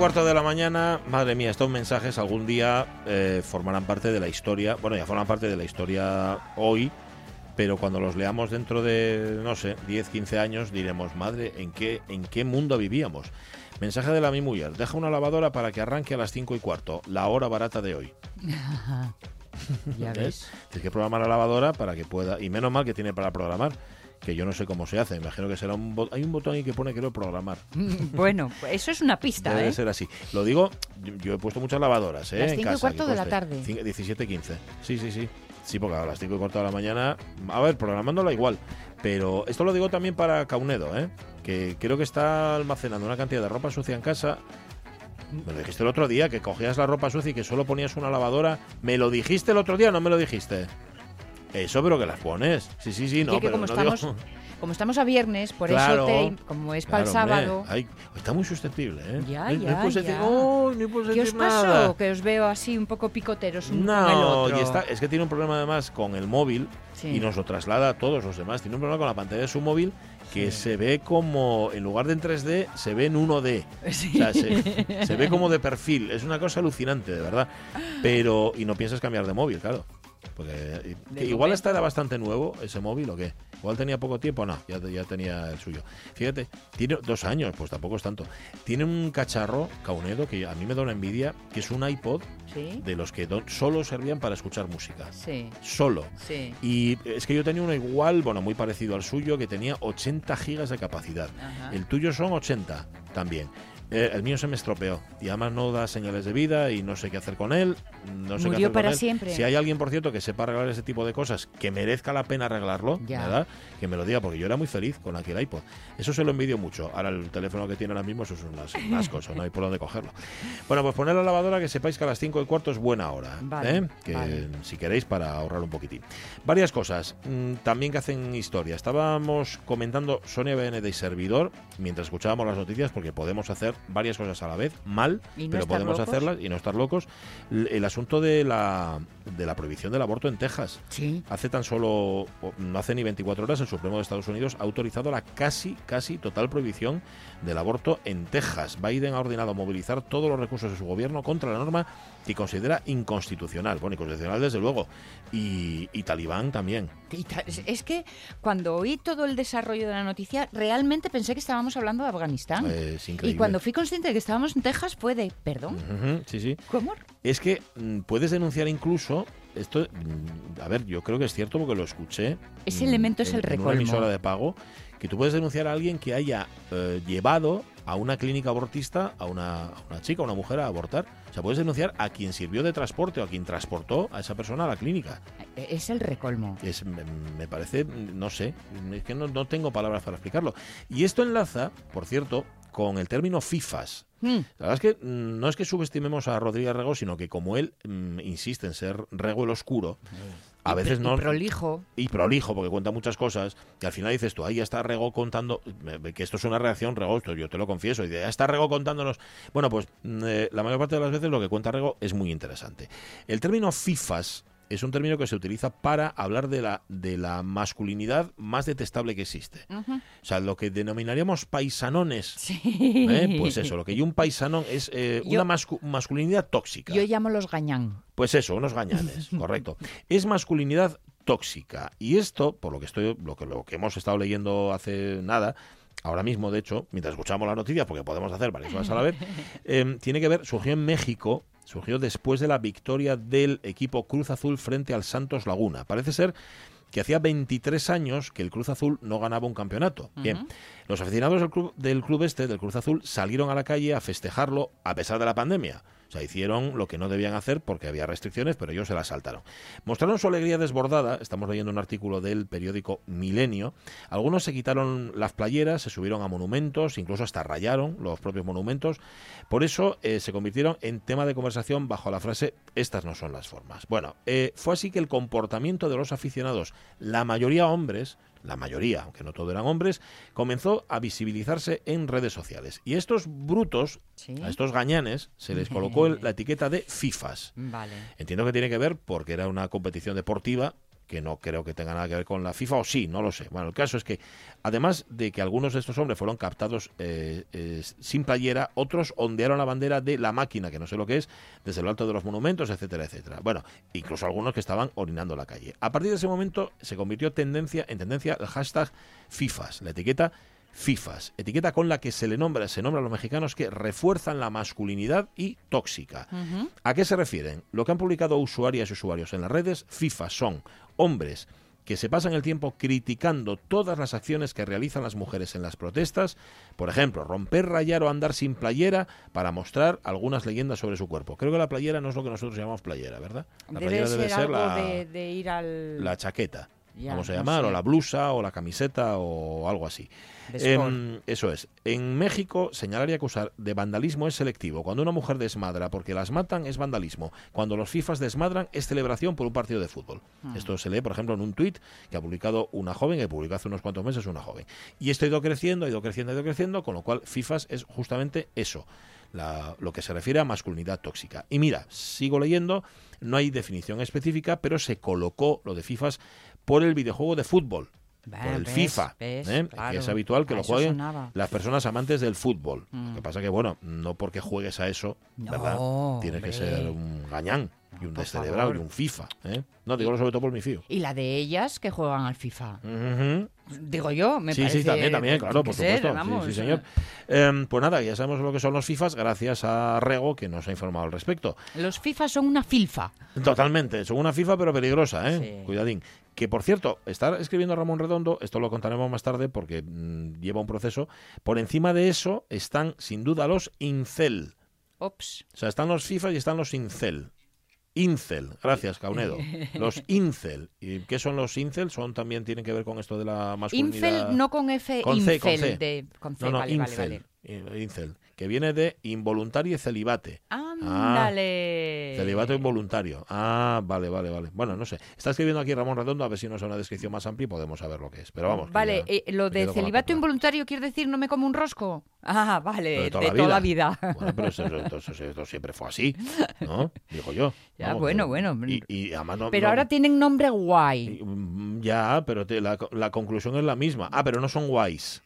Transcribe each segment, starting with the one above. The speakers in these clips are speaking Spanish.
Cuarto de la mañana, madre mía, estos mensajes algún día eh, formarán parte de la historia. Bueno, ya forman parte de la historia hoy, pero cuando los leamos dentro de, no sé, 10, 15 años, diremos, madre, ¿en qué, en qué mundo vivíamos? Mensaje de la mi mujer, deja una lavadora para que arranque a las 5 y cuarto, la hora barata de hoy. ya ves. Tienes que programar la lavadora para que pueda, y menos mal que tiene para programar, que yo no sé cómo se hace, imagino que será un botón, hay un botón ahí que pone quiero programar. Bueno, eso es una pista, Debe ¿eh? ser así. Lo digo, yo, he puesto muchas lavadoras, ¿eh? Las en cinco y casa, cuarto de la tarde. Cinco- 17, 15. Sí, sí, sí. Sí, porque a las 5 y cuarto de la mañana, a ver, programándola igual. Pero esto lo digo también para Caunedo, ¿eh? Que creo que está almacenando una cantidad de ropa sucia en casa. Me lo dijiste el otro día, que cogías la ropa sucia y que solo ponías una lavadora. ¿Me lo dijiste el otro día o no me lo dijiste? Eso, pero que las pones. Sí, sí, sí, no, que pero como no estamos, digo- como estamos a viernes, por Claro, eso te, como es para el Claro, sábado. Ay, está muy susceptible, ¿eh? Ya, No- no ya, decir. "Oh, no ¿Qué os pasó? nada". Que os veo así un poco picoteros un con el No, otro. y está, es que tiene un problema además con el móvil Sí. y nos lo traslada a todos los demás. Tiene un problema con la pantalla de su móvil que Sí. se ve como, en lugar de en 3D, se ve en 1D. Sí. O sea, se, se ve como de perfil. Es una cosa alucinante, de verdad. Pero, y no piensas cambiar de móvil, claro. Porque igual este era bastante nuevo, ese móvil, o qué. Igual tenía poco tiempo, no, ya, ya tenía el suyo. Fíjate, tiene dos años, pues tampoco es tanto. Tiene un cacharro, Caunedo, que a mí me da una envidia, que es un iPod Sí, de los que solo servían para escuchar música. sí, Solo. sí. Y es que yo tenía uno igual, bueno, muy parecido al suyo, que tenía 80 gigas de capacidad. Ajá. El tuyo son 80 también. Eh, el mío se me estropeó y además no da señales de vida y no sé qué hacer con él. No sé qué Murió hacer con para él. siempre. Si hay alguien, por cierto, que sepa arreglar ese tipo de cosas, que merezca la pena arreglarlo. ¿verdad? Que me lo diga, porque yo era muy feliz con aquel iPod. Eso se lo envidio mucho. Ahora el teléfono que tiene ahora mismo, eso es unas, unas cosas, no hay por dónde cogerlo. Bueno, pues poner la lavadora, que sepáis que a las 5 y cuarto es buena hora. Vale, ¿eh? Que vale. si queréis, para ahorrar un poquitín. Varias cosas, mm, también que hacen historia. Estábamos comentando Sonia BN de servidor mientras escuchábamos las noticias, porque podemos hacer varias cosas a la vez, mal, no pero podemos locos. hacerlas y no estar locos. L- El asunto de la, de la prohibición del aborto en Texas. Sí. Hace tan solo, no hace ni 24 horas, el Supremo de Estados Unidos ha autorizado la casi, casi total prohibición del aborto en Texas. Biden ha ordenado movilizar todos los recursos de su gobierno contra la norma que considera inconstitucional. Bueno, inconstitucional desde luego. Y, y talibán también. Es- Es que cuando oí todo el desarrollo de la noticia, realmente pensé que estábamos hablando de Afganistán. Es y cuando fui consciente de que estábamos en Texas fue de, perdón, sí, sí. ¿cómo? Es que mm, puedes denunciar incluso. Esto, mm, a ver, yo creo que es cierto porque lo escuché. Ese mm, elemento es en- el En una recolmo. emisora de pago. Que tú puedes denunciar a alguien que haya eh, llevado a una clínica abortista a una, a una chica, a una mujer a abortar. O sea, puedes denunciar a quien sirvió de transporte o a quien transportó a esa persona a la clínica. Es el recolmo. Es, me, me parece, no sé, es que no, no tengo palabras para explicarlo. Y esto enlaza, por cierto, con el término FIFAs. Mm, La verdad es que mm, no es que subestimemos a Rodríguez Rego, sino que como él mm, insiste en ser Rego el oscuro, a veces no... y prolijo. y prolijo, porque cuenta muchas cosas, y al final dices tú, ahí ya está Rego contando, que esto es una reacción, Rego, esto yo te lo confieso, y de, ya está Rego contándonos. Bueno, pues mm, eh, la mayor parte de las veces lo que cuenta Rego es muy interesante. El término FIFAs es un término que se utiliza para hablar de la, de la masculinidad más detestable que existe. O sea, lo que denominaríamos paisanones. Sí. ¿eh? Pues eso, lo que y un paisanón es eh, Yo- una mascu- masculinidad tóxica. Yo llamo los gañán. Pues eso, unos gañanes, correcto. Es masculinidad tóxica. Y esto, por lo que estoy, lo que, lo que hemos estado leyendo hace nada, ahora mismo, de hecho, mientras escuchamos las noticias, porque podemos hacer varias cosas a la vez, eh, tiene que ver, surgió en México, surgió después de la victoria del equipo Cruz Azul frente al Santos Laguna. Parece ser que hacía 23 años que el Cruz Azul no ganaba un campeonato. Bien, los aficionados del club, del club este, del Cruz Azul, salieron a la calle a festejarlo a pesar de la pandemia. O sea, hicieron lo que no debían hacer porque había restricciones, pero ellos se las saltaron. Mostraron su alegría desbordada, estamos leyendo un artículo del periódico Milenio. Algunos se quitaron las playeras, se subieron a monumentos, incluso hasta rayaron los propios monumentos. Por eso eh, se convirtieron en tema de conversación bajo la frase estas no son las formas. Bueno, eh, fue así que el comportamiento de los aficionados, la mayoría hombres, la mayoría, aunque no todos eran hombres, comenzó a visibilizarse en redes sociales. Y estos brutos, Sí. a estos gañanes, se les colocó el- la etiqueta de FIFAs. Vale. Entiendo que tiene que ver porque era una competición deportiva que no creo que tenga nada que ver con la FIFA, o sí, no lo sé. Bueno, el caso es que, además de que algunos de estos hombres fueron captados eh, eh, sin playera, otros ondearon la bandera de la máquina, que no sé lo que es, desde lo alto de los monumentos, etcétera, etcétera. Bueno, incluso algunos que estaban orinando la calle. A partir de ese momento se convirtió tendencia, en tendencia el hashtag FIFAs, la etiqueta FIFAs, etiqueta con la que se le nombra, se nombra a los mexicanos que refuerzan la masculinidad y tóxica. ¿A qué se refieren? Lo que han publicado usuarias y usuarios en las redes, FIFA son hombres que se pasan el tiempo criticando todas las acciones que realizan las mujeres en las protestas, por ejemplo, romper, rayar o andar sin playera para mostrar algunas leyendas sobre su cuerpo. Creo que la playera no es lo que nosotros llamamos playera, ¿verdad? La Debe playera ser algo la, de, de ir al... la chaqueta, Ya, vamos a no llamar, sé. o la blusa, o la camiseta, o algo así. Em, eso es. En México, señalar y acusar de vandalismo es selectivo. Cuando una mujer desmadra porque las matan es vandalismo. Cuando los FIFAs desmadran es celebración por un partido de fútbol. Ah. Esto se lee, por ejemplo, en un tuit que ha publicado una joven, que publicó hace unos cuantos meses una joven. Y esto ha ido creciendo, ha ido creciendo, ha ido creciendo, con lo cual FIFAs es justamente eso. la- lo que se refiere a masculinidad tóxica. Y mira, sigo leyendo, no hay definición específica, pero se colocó lo de FIFAs por el videojuego de fútbol por el ves, FIFA, ves, ¿eh? claro. que es habitual que lo jueguen sonaba. las personas amantes del fútbol. Mm. Lo que pasa que, bueno, no porque juegues a eso, No, ¿verdad? Tienes que ser un gañán y un descerebrado y un FIFA. ¿eh? No, digo sobre todo por mi fío. Y la de ellas que juegan al FIFA. Digo yo, me sí, parece... sí, también, también, pues, claro, por ser, supuesto. Sí, sí, señor. Em, pues nada, ya sabemos lo que son los FIFAs gracias a Rego, que nos ha informado al respecto. Los FIFA son una filfa. Totalmente, son una FIFA pero peligrosa, ¿eh? Sí. Cuidadín. Que por cierto, está escribiendo Ramón Redondo, esto lo contaremos más tarde porque mm, lleva un proceso. Por encima de eso están sin duda los incel. Ops. O sea, están los FIFA y están los incel. Incel, gracias Caunedo. Los incel. ¿Y qué son los incel? Son también tienen que ver con esto de la masculinidad. Infel, no con F, Con C, con C. de... Con C, No, no, vale, incel. vale. Eh, Incel, que viene de involuntario y celibate. Ándale. Celibato involuntario. Ah, vale, vale, vale. Bueno, no sé. Está escribiendo aquí Ramón Redondo a ver si nos da una descripción más amplia y podemos saber lo que es. Pero vamos. Vale, eh, lo de celibato involuntario quiere decir no me como un rosco. Ah, vale, de de toda toda, la la vida. Bueno, pero eso, eso- eso- eso siempre fue así, ¿no? Digo yo. Ya, Vamos, bueno, pero- bueno. Y, y además no- Pero no- ahora tienen nombre guay. mm, Ya, pero te- la, la conclusión es la misma. Ah, pero no son guays.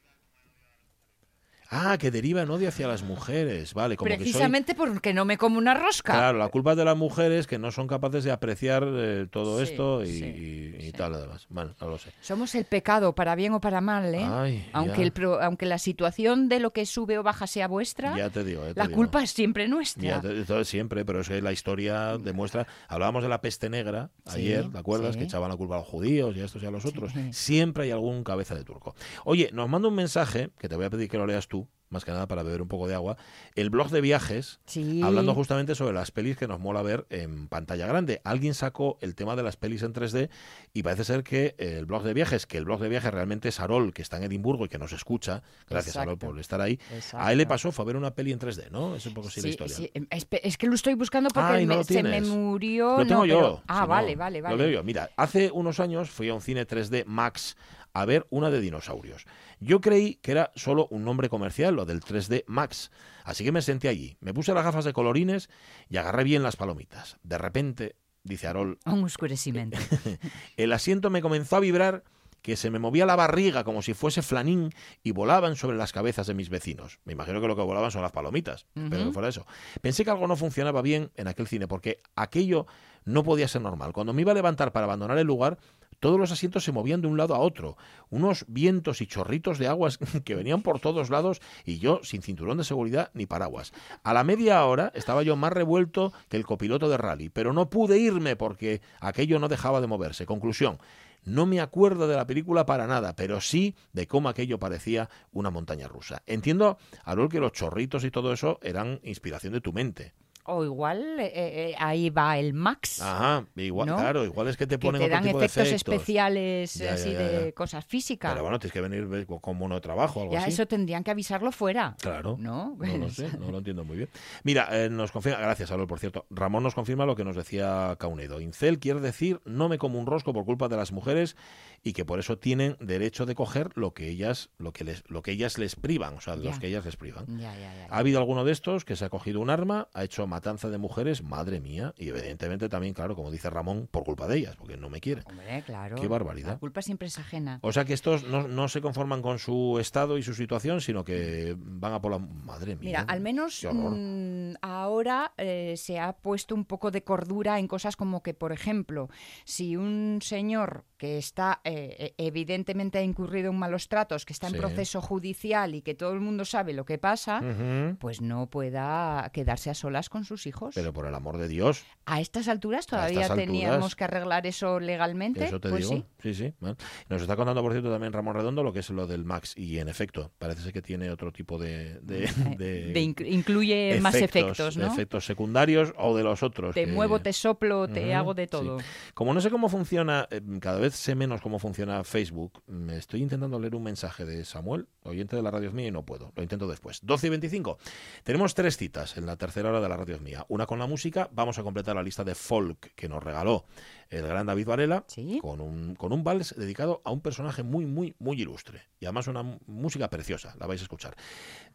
Ah, que derivan odio hacia las mujeres. Vale, como que soy... Precisamente porque no me como una rosca. Claro, la culpa es de las mujeres que no son capaces de apreciar eh, todo Sí, esto y, sí, y- y sí. tal, además. Bueno, no lo sé. Somos el pecado, para bien o para mal, ¿eh? Ay, aunque, el pro- aunque la situación de lo que sube o baja sea vuestra, Ya te digo. te la digo. culpa es siempre nuestra. Ya, te- siempre, pero es que la historia demuestra. Hablábamos de la peste negra ayer, ¿te acuerdas? Que echaban la culpa a los judíos y a estos y a los otros. Siempre hay algún cabeza de turco. Oye, nos manda un mensaje que te voy a pedir que lo leas tú, más que nada para beber un poco de agua. El blog de viajes, Sí. hablando justamente sobre las pelis que nos mola ver en pantalla grande. Alguien sacó el tema de las pelis en 3D y parece ser que el blog de viajes, que el blog de viajes realmente es Arol, que está en Edimburgo y que nos escucha, gracias Arol por estar ahí. Exacto. A él le pasó, fue a ver una peli en 3D, ¿no? Es un poco así la Sí, historia. sí, em, Es que lo estoy buscando porque Ay, no me- lo se me murió. Lo tengo no, yo. pero- Ah, si no, vale, vale, vale. Lo leo yo. Mira, hace unos años fui a un cine 3D Max a ver una de dinosaurios. Yo creí que era solo un nombre comercial, lo del 3D Max. Así que me senté allí, me puse las gafas de colorines y agarré bien las palomitas. De repente, dice Arol, Un oscurecimiento. el asiento me comenzó a vibrar que se me movía la barriga como si fuese flanín y volaban sobre las cabezas de mis vecinos. Me imagino que lo que volaban son las palomitas, pero que fuera eso. Pensé que algo no funcionaba bien en aquel cine porque aquello no podía ser normal. Cuando me iba a levantar para abandonar el lugar, todos los asientos se movían de un lado a otro, unos vientos y chorritos de aguas que venían por todos lados y yo sin cinturón de seguridad ni paraguas. A la media hora estaba yo más revuelto que el copiloto de rally, pero no pude irme porque aquello no dejaba de moverse. Conclusión, no me acuerdo de la película para nada, pero sí de cómo aquello parecía una montaña rusa. Entiendo, Arul, que los chorritos y todo eso eran inspiración de tu mente. O igual eh, eh, ahí va el Max. Ajá, igual, ¿No? claro, igual es que te que ponen te otro dan tipo de efectos, efectos. especiales Ya, así ya, de cosas físicas. Pero bueno, tienes que venir ve- con mono de trabajo o algo ya así. eso tendrían que avisarlo fuera. Claro. ¿No? No lo sé, no lo entiendo muy bien. Mira, eh, nos confirma, gracias, Alol, por cierto. Ramón nos confirma lo que nos decía Caunedo. Incel quiere decir no me como un rosco por culpa de las mujeres y que por eso tienen derecho de coger lo que ellas, lo que les, lo que ellas les privan, o sea, de los que ellas les privan. Ya, ya, ya, ya. Ha habido alguno de estos que se ha cogido un arma, ha hecho matanza de mujeres, madre mía, y evidentemente también, claro, como dice Ramón, por culpa de ellas, porque no me quieren. Hombre, claro. Qué barbaridad. La culpa siempre es ajena. O sea que estos no, no se conforman con su estado y su situación, sino que van a por la... Madre mía. Mira, al menos mm, ahora eh, se ha puesto un poco de cordura en cosas como que, por ejemplo, si un señor que está eh, eh, evidentemente ha incurrido en malos tratos, que está en Sí. proceso judicial y que todo el mundo sabe lo que pasa, pues no pueda quedarse a solas con sus hijos. Pero por el amor de Dios, a estas alturas todavía estas alturas, teníamos que arreglar eso legalmente. eso te pues digo. sí. Sí, sí. bueno. Nos está contando, por cierto, también Ramón Redondo lo que es lo del Max. Y en efecto, parece ser que tiene otro tipo de... de, de De inc- incluye más efectos, ¿no? efectos secundarios o de los otros. Te que- muevo, te soplo, te hago de sí. todo. Como no sé cómo funciona, eh, cada vez sé menos cómo funciona Facebook, me estoy intentando leer un mensaje de Samuel, oyente de la radio es mía, y no puedo. Lo intento después. 12 y 25. Tenemos tres citas en la tercera hora de la radio mía. Una con la música, vamos a completar la lista de folk que nos regaló el gran David Varela Sí. con, un, con un vals dedicado a un personaje muy, muy, muy ilustre. Y además una música preciosa, la vais a escuchar.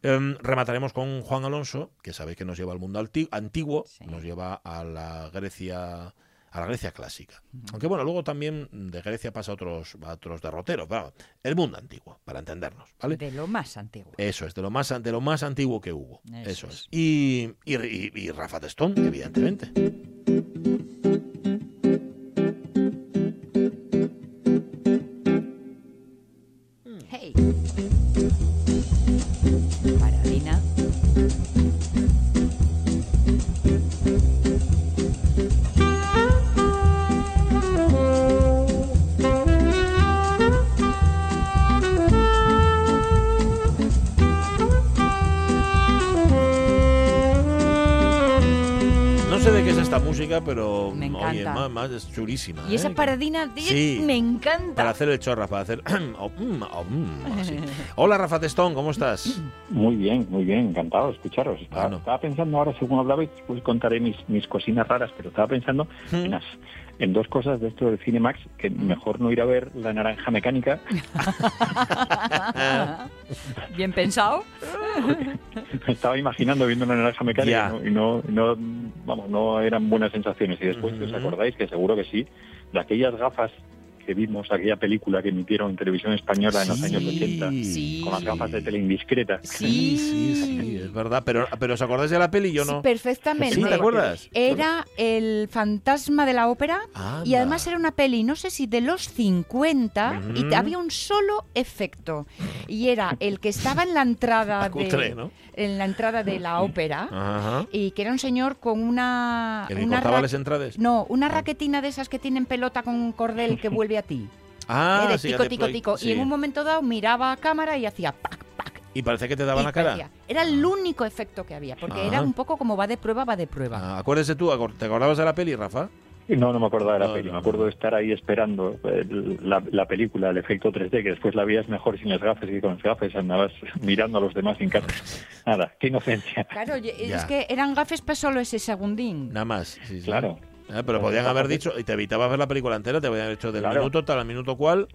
Em, remataremos con Juan Alonso, que sabéis que nos lleva al mundo antiguo, Sí. nos lleva a la Grecia a la Grecia clásica. Aunque bueno, luego también de Grecia pasa a otros, a otros derroteros. pero el mundo antiguo, para entendernos, ¿vale? De lo más antiguo. Eso es, de lo más, de lo más antiguo que hubo. Eso, Eso es. es. Y, y, y- y Rafa Testón, evidentemente. Música, pero Me oye, encanta. más, más es chulísima. Y esa ¿eh? paradina de- Sí. me encanta. Para hacer el chorra, para hacer... oh, mm, oh, mm, así. Hola Rafa Testón, ¿cómo estás? Muy bien, muy bien, encantado de escucharos. Estaba, Bueno. estaba pensando ahora, según hablabais, pues contaré mis, mis cosinas raras, pero estaba pensando en, las- en dos cosas de esto del Cinemax, que mejor no ir a ver La Naranja Mecánica, Bien pensado. me estaba imaginando viendo La Naranja Mecánica y, no, y no, vamos, no eran buenas sensaciones. Y después, Ujú. ¿os acordáis? Que seguro que sí, de aquellas gafas que vimos, aquella película que emitieron en televisión española en los años 80, Sí. con las gafas de tele indiscreta. Sí, sí, sí, es verdad. Pero, pero ¿os acordáis de la peli? Yo Sí, no. perfectamente. ¿Sí? ¿Te acuerdas? Era el fantasma de la ópera y además era una peli, no sé si de los 50, y había un solo efecto. Y era el que estaba en la entrada Cutre, de, ¿no? en la entrada de la ópera Ajá. y que era un señor con una ¿Que le una las entradas? no, una raquetina de esas que tienen pelota con un cordel que vuelve a ti. Ah, ¿eh? de sí, tico, tico, play- tico. sí. Y en un momento dado miraba a cámara y hacía pac, pac. Y parece que te daba y la cara. parecía- Era el único efecto que había, porque Ah. era un poco como va de prueba, va de prueba. Ah, acuérdese tú, ¿te acordabas de la peli, Rafa? No, no me acordaba de la No, peli. no, me acuerdo de estar ahí esperando eh, la, la película, el efecto 3D, que después la veías mejor sin las gafas y con las gafas andabas mirando a los demás en casa. Nada, qué inocencia. Claro, Ya. es que eran gafes para solo ese segundín. Nada más. sí, sí. Claro. Ah, pero Con podían haber dicho, y te evitabas ver la película entera, te habían hecho del Claro. minuto tal al minuto cual,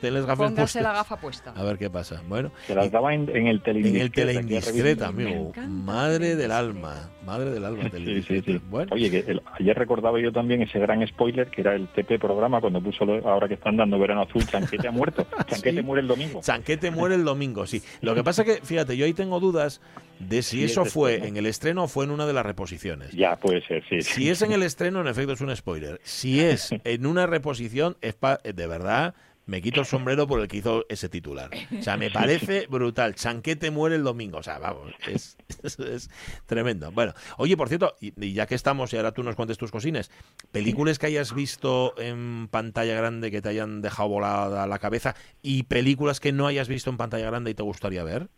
tenles gafas Póngase puestas. la gafa puesta. A ver qué pasa. Bueno, Se las daba en, en el en el teleindiscreta. teleindiscreta, amigo. Madre del Teleindiscreta. alma. Madre del alma. Sí, sí, teleindiscreta. sí. Bueno, Oye, que el- ayer recordaba yo también ese gran spoiler que era el TP programa cuando puso lo- ahora que están dando Verano Azul, Chanquete ha muerto. Chanquete Sí. muere el domingo. Chanquete muere el domingo, sí. Lo que pasa que, fíjate, yo ahí tengo dudas de si Sí, eso es fue estreno. en el estreno o fue en una de las reposiciones. Ya puede ser, sí. Si es en el estreno, en efecto es un spoiler. Si es en una reposición, es pa- de verdad, me quito el sombrero por el que hizo ese titular. O sea, me parece brutal. Chanquete muere el domingo. O sea, vamos, es, es- es tremendo. Bueno, oye, por cierto, y, y ya que estamos, y ahora tú nos cuentes tus cosines, películas que hayas visto en pantalla grande que te hayan dejado volada la cabeza y películas que no hayas visto en pantalla grande y te gustaría ver.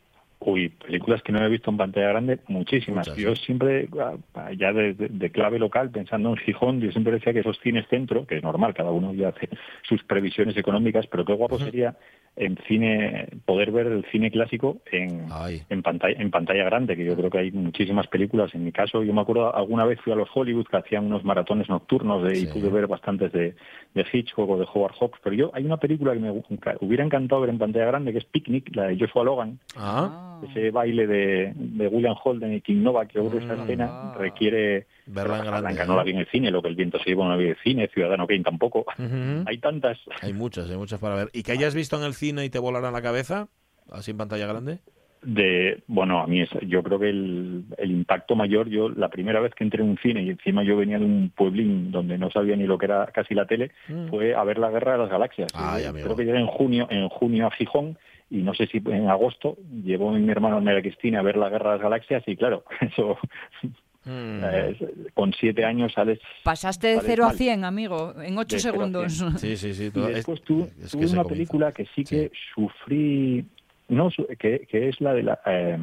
Uy, películas que no he visto en pantalla grande, muchísimas. Muchas, yo siempre, ah, ya de, de- de clave local, pensando en Gijón, yo siempre decía que esos cines centro, que es normal, cada uno ya hace sus previsiones económicas, pero qué guapo sería en cine, poder ver el cine clásico en, en pantalla en pantalla grande, que yo creo que hay muchísimas películas. En mi caso, yo me acuerdo alguna vez fui a los Hollywood que hacían unos maratones nocturnos de, Sí. y pude ver bastantes de, de Hitchcock o de Howard Hawks, pero yo hay una película que me hubiera encantado ver en pantalla grande, que es Picnic, la de Joshua Logan, Ah, ese baile de, de William Holden y King Nova, que que esa Mm. escena Ah. requiere... verla en grande. Blanca no la vi en el cine, lo que el viento se lleva no la vi en el cine, Ciudadano Kane tampoco. Hay tantas. Hay muchas, hay muchas para ver. ¿Y que hayas visto en el cine y te volaran la cabeza? Así en pantalla grande. de bueno a mí es, yo creo que el, el impacto mayor yo la primera vez que entré en un cine y encima yo venía de un pueblín donde no sabía ni lo que era casi la tele Mm. fue a ver la guerra de las galaxias Ay, amigo. creo que llegué en junio en junio a Gijón y no sé si en agosto llevó mi hermano María Cristina a ver la guerra de las galaxias y claro eso Mm. eh, con siete años sales Pasaste de 0 a. 100, amigo, en 8 De cero a segundos. Sí, sí, sí. y después es- tu- es que tuve una película que sí que sufrí, no, que, que es la de la, eh,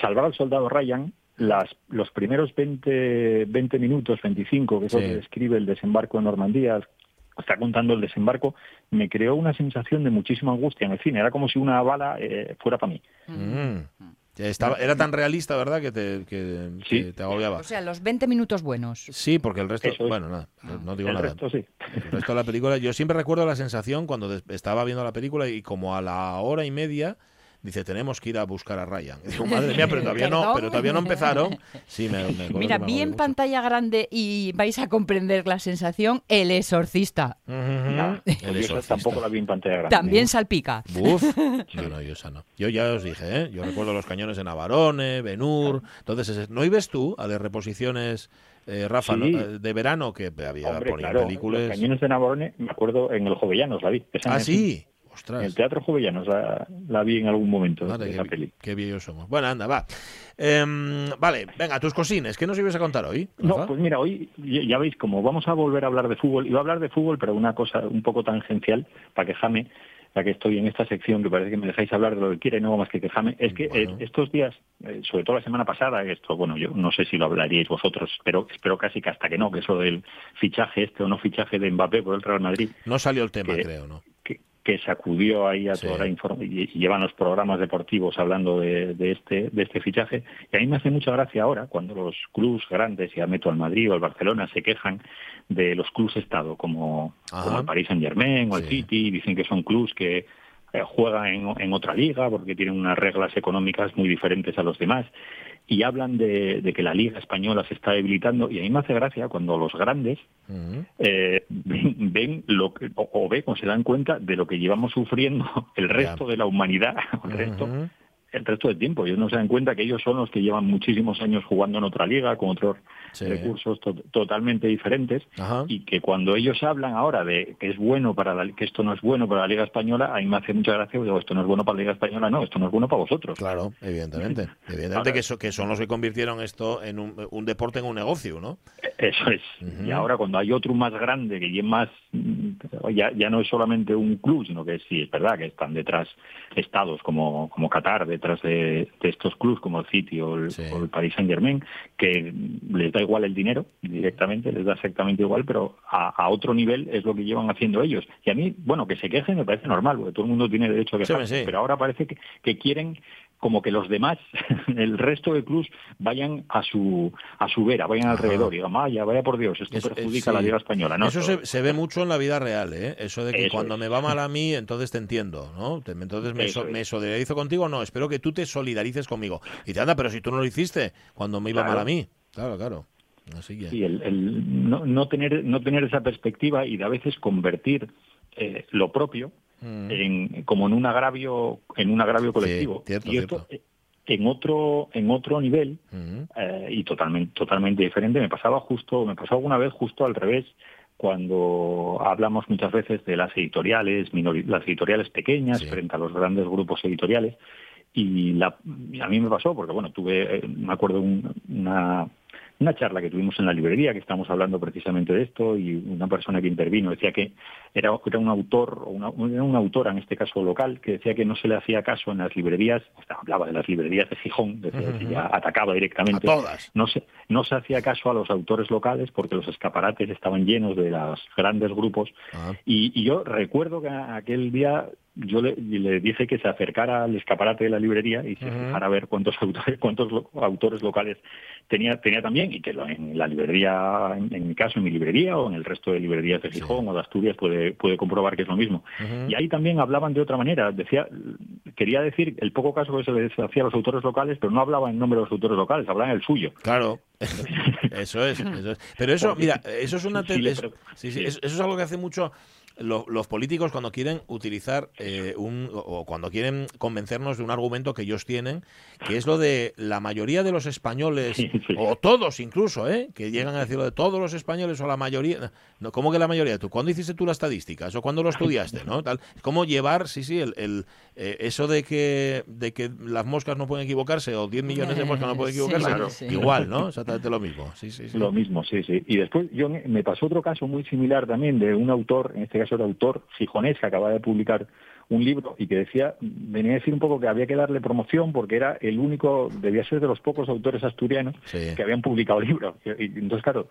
Salvar al soldado Ryan, las, los primeros 20, 20 minutos, 25, que es lo que describe el desembarco en Normandía, está contando el desembarco, me creó una sensación de muchísima angustia en el cine. Era como si una bala eh, fuera para mí. Mm. Ya Estaba, era tan realista, ¿verdad? Que te, que, Sí. que te agobiaba. O sea, los 20 minutos buenos. Sí, porque el resto, es. bueno, nada, no digo el nada. resto sí. El resto de la película, yo siempre recuerdo la sensación cuando des- estaba viendo la película y como a la hora y media dice tenemos que ir a buscar a Ryan. Y digo, madre mía, pero todavía no, pero todavía no empezaron. Sí, me, me acuerdo Mira, vi en pantalla grande y vais a comprender la sensación El Exorcista. El esa exorcista. tampoco la vi en pantalla grande. También salpica. Buf. No, no, yo esa no. Yo ya os dije, ¿eh? Yo recuerdo los cañones de Navarone, Benur. Entonces, ese- ¿no ibes tú a las reposiciones, eh, Rafa, Sí. ¿no? Eh, de verano que había Hombre, claro, películas? los cañones de Navarone, me acuerdo en el Jovellanos la vi. Ah, el En el Teatro Jovellanos la, la vi en algún momento de qué, peli. qué viejos somos. Bueno, anda, va. Em, vale, venga, tus cosines. ¿Qué nos ibas a contar hoy? No, pues mira, hoy ya veis, como vamos a volver a hablar de fútbol, iba a hablar de fútbol, pero una cosa un poco tangencial, para quejarme, ya que estoy en esta sección, que parece que me dejáis hablar de lo que quiera y no hago más que quejarme, es que Bueno. eh, estos días, eh, sobre todo la semana pasada, esto, bueno, yo no sé si lo hablaríais vosotros, pero espero casi que hasta que no, que eso del fichaje este o no fichaje de Mbappé por el Real Madrid, No salió el tema, que- creo, ¿no? Que, sacudió ahí a Sí. toda la información y, llevan los programas deportivos hablando de, de este de este fichaje y a mí me hace mucha gracia ahora cuando los clubes grandes ya meto al Madrid o al Barcelona se quejan de los clubes estado como, como el Paris Saint Germain o el Sí. City dicen que son clubes que eh, juegan en, en otra liga porque tienen unas reglas económicas muy diferentes a los demás y hablan de, de que la liga española se está debilitando y a mí me hace gracia cuando los grandes eh, ven, ven lo que, o, o ven o se dan cuenta de lo que llevamos sufriendo el resto de la humanidad, el resto. El resto del tiempo. Ellos no se dan cuenta que ellos son los que llevan muchísimos años jugando en otra liga, con otros Sí. recursos to- totalmente diferentes, Ajá. y que cuando ellos hablan ahora de que es bueno para la, que esto no es bueno para la Liga Española, a mí me hace mucha gracia, digo, esto no es bueno para la Liga Española, no, esto no es bueno para vosotros. Claro, evidentemente. Evidentemente Ahora- que, so- que son los que convirtieron esto en un, un deporte en un negocio, ¿no? Eso es. Y ahora cuando hay otro más grande que ya más mm, ya, ya no es solamente un club, sino que sí es verdad que están detrás estados como, como Qatar, detrás de, de estos clubes como el City o el, Sí. o el Paris Saint Germain, que les da igual el dinero directamente, les da exactamente igual, pero a, a otro nivel es lo que llevan haciendo ellos. Y a mí, bueno, que se quejen me parece normal, porque todo el mundo tiene derecho a Sí, quejarse, sí. pero ahora parece que, que quieren como que los demás, el resto de clubs, vayan a su a su vera, vayan Ajá. alrededor y digan, vaya, vaya por Dios, esto perjudica a la. Liga Española. No, Eso se, se ve mucho en la vida real, ¿eh? Eso de que Eso cuando es. me va mal a mí, entonces te entiendo, ¿no? Entonces me, so- me solidarizo contigo, no, espero que tú te solidarices conmigo. Y te anda, pero si tú no lo hiciste cuando me iba Claro. mal a mí. Claro, claro. Así que... Sí, el, el no, no tener no tener esa perspectiva y de a veces convertir eh, lo propio Mm. en, como en un agravio en un agravio colectivo. cierto, y esto, cierto. eh, en otro en otro nivel Ujú. eh, y totalmente totalmente diferente. Me pasaba justo, me pasó alguna vez justo al revés cuando hablamos muchas veces de las editoriales, las editoriales pequeñas Sí. frente a los grandes grupos editoriales y la, a mí me pasó porque bueno tuve eh, me acuerdo un- una una charla que tuvimos en la librería que estábamos hablando precisamente de esto y una persona que intervino decía que era, era un autor o una, era una autora en este caso local que decía que no se le hacía caso en las librerías o sea, hablaba de las librerías de Gijón decía que ya atacaba A directamente todas. no se, no se hacía caso a los autores locales porque los escaparates estaban llenos de los grandes grupos Ah. y, y yo recuerdo que aquel día yo le, le dije que se acercara al escaparate de la librería y se Ujú. fijara a ver cuántos autores, cuántos lo- autores locales tenía, tenía también y que lo- en la librería, en, en mi caso, en mi librería o en el resto de librerías de Gijón o de Asturias puede, puede comprobar que es lo mismo. Y ahí también hablaban de otra manera. Decía, quería decir el poco caso que se les hacía a los autores locales, pero no hablaban en nombre de los autores locales, hablaban el suyo. Claro, eso es, eso es. Pero eso, mira, eso es una sí, sí, sí, sí. eso, eso es algo que hace mucho lo- los políticos cuando quieren utilizar eh, un o cuando quieren convencernos de un argumento que ellos tienen, que es lo de la mayoría de los españoles Sí, sí. o todos incluso, ¿eh? que llegan a decirlo de todos los españoles o la mayoría. No, ¿Cómo que la mayoría? ¿Tú cuándo hiciste tú las estadísticas o cuándo lo estudiaste? ¿no? Tal, ¿Cómo llevar, sí, sí, el, el, eh, eso de que, de que las moscas no pueden equivocarse o 10 millones de moscas no pueden Sí, equivocarse? claro. sí. Igual, ¿no? Exactamente lo mismo. Sí, sí, sí. Lo mismo, sí, sí. Y después yo me me pasó otro caso muy similar también de un autor, en este caso era autor gijonés que acababa de publicar un libro y que decía, venía a decir un poco que había que darle promoción porque era el único, debía ser de los pocos autores asturianos Sí. que habían publicado libros. Y, y entonces, claro,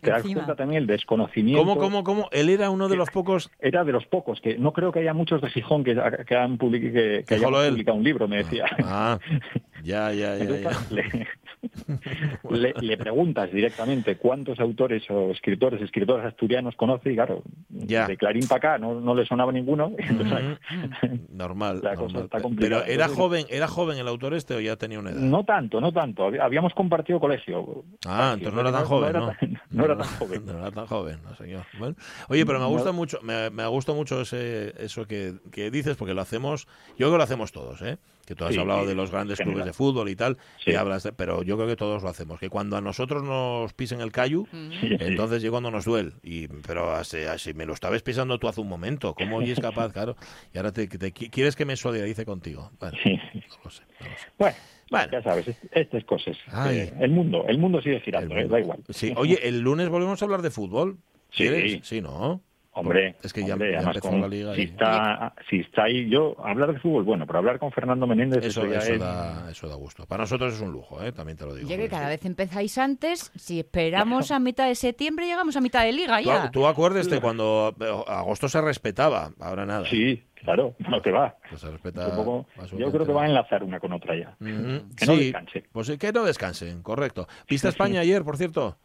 te das Encima. cuenta también el desconocimiento. ¿Cómo, cómo, cómo? Él era uno de los pocos. Era de los pocos, que no creo que haya muchos de Gijón que, que han public- que, hayan publicado un libro, me decía. Ah, ya, ya, ya. Entonces, ya. claro, le, le- le preguntas directamente cuántos autores o escritores, escritores asturianos conoce y claro, Ya. de Clarín para acá no, no le sonaba ninguno. Entonces, Mm, Normal. La cosa normal. está Pero complicada. era joven, era joven el autor este o ya tenía una edad. no tanto, no tanto. Habí- Habíamos compartido colegio. Ah, entonces no era tan joven, ¿no? no era tan joven. No era tan joven, no señor. Bueno, oye, pero me gusta mucho, me, me gusta mucho ese, eso que, que dices, porque lo hacemos, yo creo que lo hacemos todos, ¿eh? Que tú has Sí, hablado de los grandes general. clubes de fútbol y tal, Sí. y hablas de- pero yo creo que todos lo hacemos. Que cuando a nosotros nos pisen el callo, Sí, sí. entonces yo cuando nos duele. Y, pero así, así me lo estabas pisando tú hace un momento. ¿Cómo es capaz, claro? Y ahora te, te- quieres que me solidarice contigo. Bueno, Sí. no lo sé, no lo sé. Bueno, Bueno. ya sabes, est- estas cosas. Ay. Eh, el mundo, el mundo sigue girando, eh, da igual. Sí, oye, el lunes volvemos a hablar de fútbol. Sí. ¿Quieres? Sí, ¿no? Hombre, Es que ya- hombre, ya además empezó con- la liga si y- está, si está ahí yo hablar de fútbol, bueno, pero hablar con Fernando Menéndez Eso, eso ya eso, es- da, eso da gusto. Para nosotros es un lujo, ¿eh? también te lo digo. Ya que cada vez empezáis antes, si esperamos a mitad de septiembre, llegamos a mitad de liga Tú, ya. tú acuerdes de cuando eh, agosto se respetaba, ahora nada. Sí, claro, no te va. Pues se respeta poco- yo creo que va a enlazar una con otra ya. Que no sí, descanse. Pues que no descansen, correcto. ¿Viste España ayer, por cierto?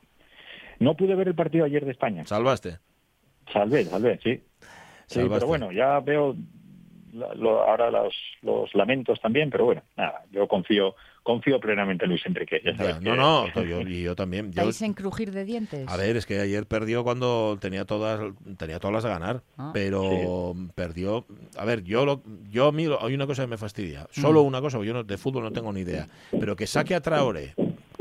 No pude ver el partido ayer de España. Salvaste. Salvé, salvé, sí. Sí, Salvaste. pero bueno, ya veo lo- ahora los, los lamentos también, pero bueno, nada, yo confío confío plenamente en Luis Enrique. Ya Ya, sabes no, que- no, yo, y yo también. Yo, ¿Estáis en crujir de dientes? a ver, es que ayer perdió cuando tenía todas tenía todas las de ganar, Ah. pero perdió. A ver, yo lo, yo a mí lo- hay una cosa que me fastidia. Solo Mm. una cosa, porque yo no- de fútbol no tengo ni idea. Pero que saque a Traore,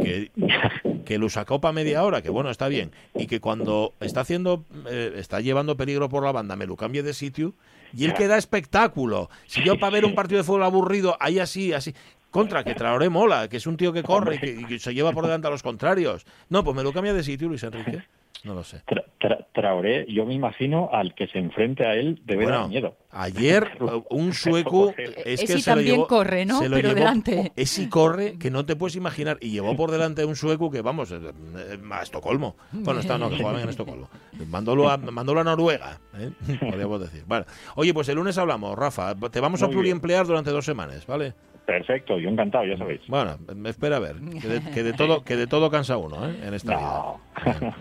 que, que lo sacó para media hora, que bueno, está bien, y que cuando está haciendo, eh, está llevando peligro por la banda, me lo cambie de sitio, y él que da espectáculo. Si yo para ver un partido de fútbol aburrido, ahí así, así. Contra, que Traoré mola, que es un tío que corre y que, y que se lleva por delante a los contrarios. No, pues me lo cambia de sitio, Luis Enrique. No lo sé. Tra- Tra- Traoré, yo me imagino al que se enfrente a él debe Bueno, dar miedo. Ayer un sueco es Ese que se lo también llevó, corre, ¿no? se lo Pero llevó- delante. Ese corre que no te puedes imaginar y llevó por delante un sueco que vamos eh, eh, a Estocolmo. Bueno, está no, que jugaban en Estocolmo. Mándolo a, mándolo a Noruega, ¿eh? podríamos decir. Vale. Oye, pues el lunes hablamos, Rafa. Te vamos a bien. pluriemplear durante dos semanas, ¿vale? Perfecto, yo encantado, ya sabéis. Bueno, me espera a ver. Que de, que de todo, que de todo cansa uno, ¿eh? En esta No. vida.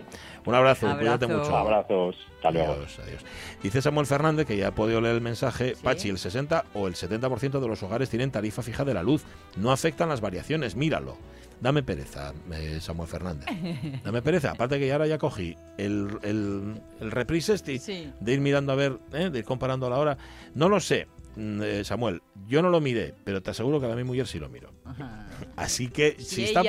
Un abrazo, cuídate mucho. Abrazos, hasta luego. Adiós, adiós. Dice Samuel Fernández, que ya ha podido leer el mensaje, Sí. Pachi, el 60 o el 70% de los hogares tienen tarifa fija de la luz. No afectan las variaciones, míralo. Dame pereza, eh, Samuel Fernández. Dame pereza. Aparte que ya ahora ya cogí el, el, el reprise este Sí. de ir mirando a ver, ¿eh? de ir comparando a la hora. No lo sé. Mm, eh, Samuel, yo no lo miré, pero te aseguro que a mi mujer sí lo miro. Así que si, está,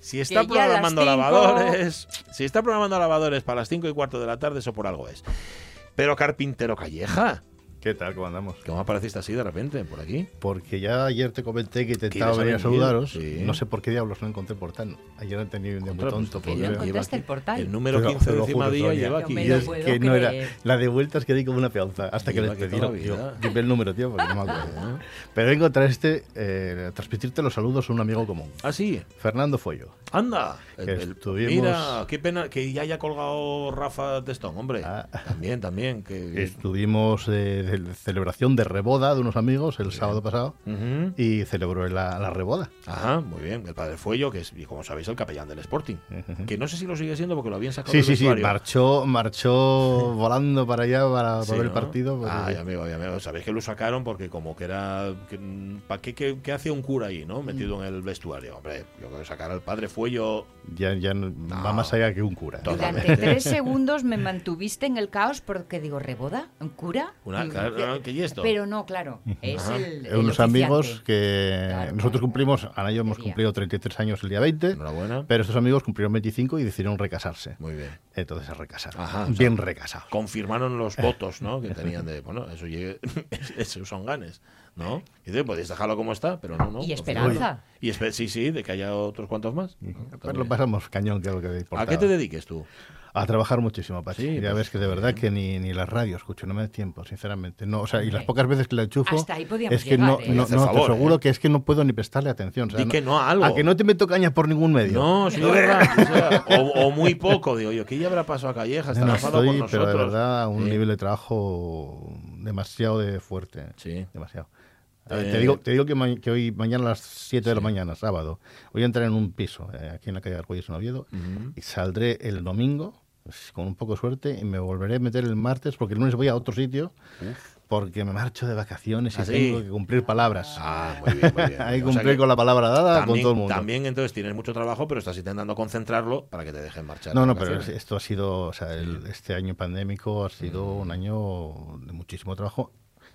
si está programando lavadores, si está programando lavadores para las 5 y cuarto de la tarde, eso por algo es. Pero Carpintero Calleja, ¿Qué tal? ¿Cómo andamos? ¿cómo apareciste así de repente por aquí? Porque ya ayer te comenté que intentaba ¿Quieres venir a saludaros. Sí. No sé por qué diablos no encontré el portal. Ayer he tenido un día muy pues, tonto. que porque no encontraste el portal. El número Te lo- 15 te de encima día lleva aquí. Y es que no era creer. la de vueltas que di como una peonza hasta que les aquí pedí. Yo, el número, tío, porque no me acuerdo. Pero vengo a traer este, eh, transmitirte los saludos a un amigo común, Ah, sí. Fernando Follo. Anda. Que El- el- estuvimos- Mira, qué pena que ya haya colgado Rafa Testón, hombre. Ah. También, también. Que... Estuvimos eh, de celebración de reboda de unos amigos el sábado pasado y celebró la, la reboda. Ajá, muy bien. El padre Fuello, que es, y como sabéis, el capellán del Sporting. Que no sé si lo sigue siendo porque lo habían sacado Sí, del sí, sí, vestuario. marchó, marchó volando para allá para, Sí, ver ¿no? el partido. porque- Ay, amigo, ay, amigo. Sabéis que lo sacaron porque como que era... ¿Para qué, qué, qué hacía un cura ahí, no? Metido en el vestuario. Hombre, yo creo que sacar al padre Fuello... ya, ya no- va más allá que un cura. ¿eh? Totalmente. Durante tres segundos me mantuviste en el caos porque digo, ¿reboda? ¿Un cura? Una, Claro, ¿qué y esto? Pero no, claro, es el, el unos amigos que Claro, nosotros claro. cumplimos, Ana y yo hemos cumplido 33 años el día 20, Enhorabuena. pero estos amigos cumplieron 25 y decidieron recasarse. Muy bien. Entonces se recasaron. Ajá, o sea, Bien recasados. confirmaron los votos, ¿no? Que tenían de, bueno, eso llegue, esos son ganes, ¿no? Y dice, podéis dejarlo como está, pero no, no. Y esperanza. Y espe- sí, sí, de que haya otros cuantos más. ¿no? Pues lo pasamos cañón, que es lo que ¿A qué te dediques tú? A trabajar muchísimo, Pachi. Sí, ya pues, ves que de verdad que ni, ni la radio escucho, no me da tiempo, sinceramente. No, o sea, y las pocas veces que la enchufo, Hasta ahí podíamos es que no, llegar, ¿eh? no, no, favor, te aseguro ¿eh? que es que no puedo ni prestarle atención. o sea, Di no- que no a algo. A que no te meto caña por ningún medio. No, sí, verdad. o, o- muy poco, digo yo. ¿Qué ya habrá pasado a Calleja? No, Estará no, estoy, con pero de verdad, a un Sí. nivel de trabajo demasiado de fuerte. Sí. Demasiado. Ver, Eh, te, digo, te digo que, hoy, mañana a las 7 de la mañana, sábado, voy a entrar en un piso eh, aquí en la calle Argüelles en Oviedo Ujú. y saldré el domingo pues, con un poco de suerte y me volveré a meter el martes porque el lunes voy a otro sitio porque me marcho de vacaciones y ¿Ah, sí? tengo que cumplir palabras. Ah, muy bien, muy bien. Hay que O sea cumplir que con la palabra dada con también, todo el mundo. También entonces tienes mucho trabajo, pero estás intentando concentrarlo para que te dejen marchar. No, no, pero esto ha sido, o sea, el- este año pandémico ha sido Mm. un año de muchísimo trabajo,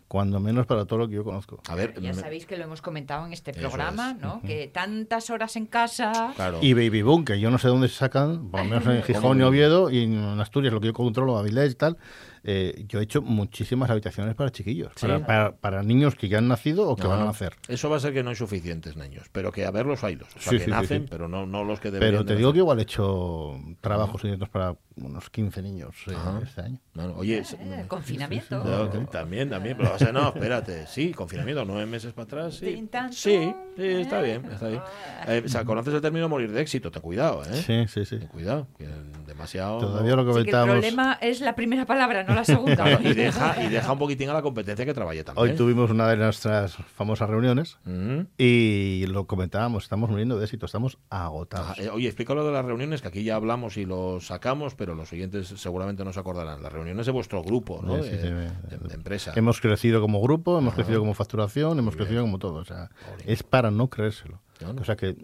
cuando menos para todo lo que yo conozco. A ver, Ya me- sabéis que lo hemos comentado en este programa, es. ¿no? Que tantas horas en casa. claro. Y Baby Boom, que yo no sé dónde se sacan, por lo menos en Gijón y. Oviedo, y en Asturias, lo que yo controlo, Avilés y tal, eh, yo he hecho muchísimas habitaciones para chiquillos, Sí. para, para- para niños que ya han nacido o que No, van a nacer. Eso va a ser que no hay suficientes niños, pero que a verlos haylos. O sea, Sí, que sí, nacen, sí. pero no, no los que deberían. Pero te de digo que nacer. igual he hecho trabajos indirectos para unos 15 niños eh, este año. No, no, oye, se- Eh, confinamiento. no, que también, también, pero o sea, no, espérate, sí, confinamiento, nueve meses para atrás, sí. Sí, está bien, está bien. Eh, o sea, conoces el término morir de éxito, ten cuidado, ¿eh? Sí, sí, sí. Ten cuidado, que demasiado... Todavía lo Así que el comentábamos. problema es la primera palabra, no la segunda. Claro, y, deja, y deja un poquitín a la competencia que trabaje también. Hoy tuvimos una de nuestras famosas reuniones Mm. y lo comentábamos, estamos muriendo de éxito, estamos agotados. Ah, eh, oye, explícalo de las reuniones, que aquí ya hablamos y lo sacamos, pero los siguientes seguramente no se acordarán. Las reuniones de vuestro grupo, ¿no? Sí, sí, de, sí, de- de empresa. Hemos crecido como grupo, hemos Ajá. crecido como facturación, hemos Muy crecido bien. como todo. O sea, es para no creérselo. No, no. O sea que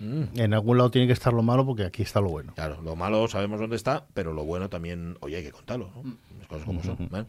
Mm. en algún lado tiene que estar lo malo porque aquí está lo bueno. Claro, lo malo sabemos dónde está, pero lo bueno también, oye, hay que contarlo, ¿no? Las cosas como son. ¿vale?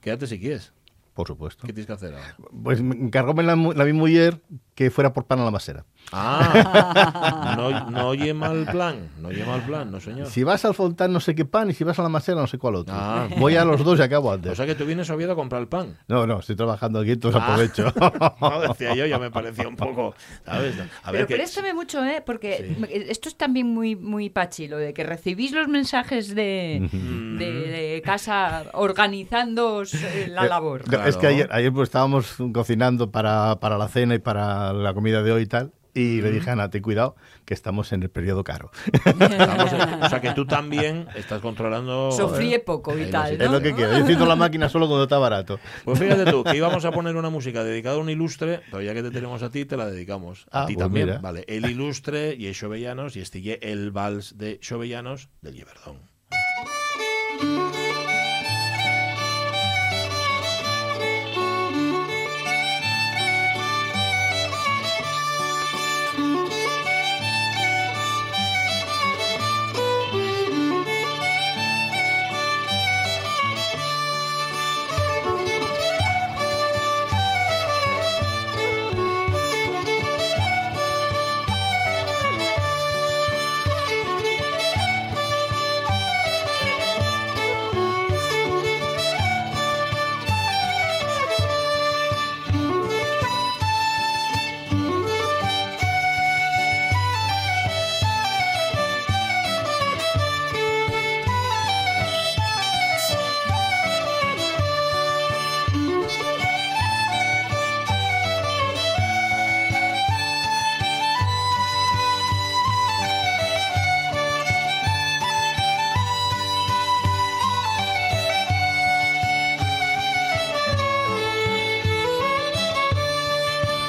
Quédate si quieres. Por supuesto. ¿Qué tienes que hacer ahora? Pues me encargóme la, la mi mujer que fuera por pan a la masera. Ah, no, no oye mal plan, no oye mal plan, no señor. Si vas al Fontán no sé qué pan y si vas a la masera no sé cuál otro. Ah. Voy a los dos y acabo antes. O sea que tú vienes a Oviedo a comprar el pan. No, no, estoy trabajando aquí, entonces Ah. aprovecho. No, decía yo, ya me parecía un poco, ¿sabes? A Pero que- préstame mucho, ¿eh? Porque Sí. esto es también muy, muy pachi, lo de que recibís los mensajes de, de, de casa organizando la labor. Eh, Claro. Es que ayer, ayer pues estábamos cocinando para, para la cena y para la comida de hoy y tal. Y le dije Ana, ten cuidado, que estamos en el periodo caro. Estamos en- o sea que tú también estás controlando. Sofríe poco y lo tal. Es lo que quiero. Yo enciendo la máquina solo cuando está barato. Pues fíjate tú, que íbamos a poner una música dedicada a un ilustre, pero ya que te tenemos a ti, te la dedicamos. A Ah, ti pues también, mira. vale. El ilustre y es Xovellanos y estille el vals de Xovellanos del Lliberdón.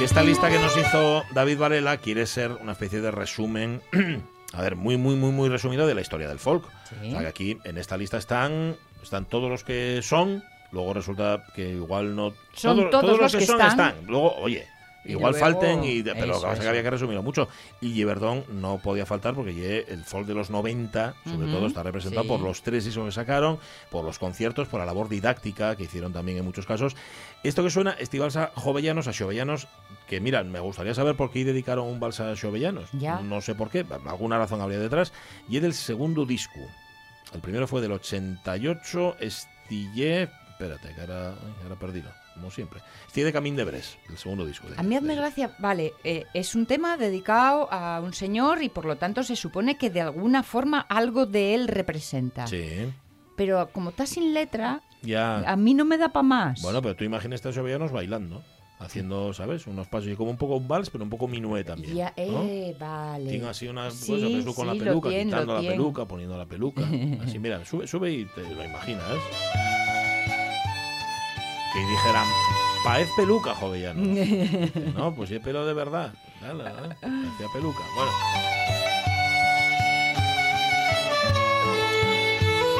Esta lista que nos hizo David Varela quiere ser una especie de resumen, a ver, muy, muy, muy, muy resumido de la historia del folk. Sí. O sea, que aquí en esta lista están, están todos los que son, luego resulta que igual no... Son todos los que, que son están. Luego, oye, igual luego- falten, y, pero lo que eso, pasa es que eso. había que resumirlo mucho. Y Giverdón no podía faltar porque ye- el folk de los 90, sobre todo, está representado sí. por los tres discos que sacaron, por los conciertos, por la labor didáctica que hicieron también en muchos casos. Esto que suena, este balsa Jovellanos a Xovellanos, que mira, me gustaría saber por qué dedicaron un balsa a Xovellanos. Ya. No sé por qué, alguna razón habría detrás. Y es del segundo disco. El primero fue del 88, Estillé... Espérate, que ahora, perdido, como siempre. Estillé de Camín de Bres, el segundo disco. de- A mí hazme gracia, vale, eh, es un tema dedicado a un señor y por lo tanto se supone que de alguna forma algo de él representa. Sí, Pero como está sin letra, ya. a mí no me da para más. Bueno, pero tú imaginas a Xovellanos bailando, haciendo, ¿sabes? Unos pasos y como un poco un vals, pero un poco minué también. Ya, ¿no? eh, vale. Tiene así unas Sí, cosas, tú con sí, la peluca, tiene, quitando la tiene. peluca, poniendo la peluca. Así, mira, sube, sube y te lo imaginas. Que dijeran, paez peluca, jovellano. no, pues si es pelo de verdad. Ala, ¿eh? Parecía peluca. Bueno.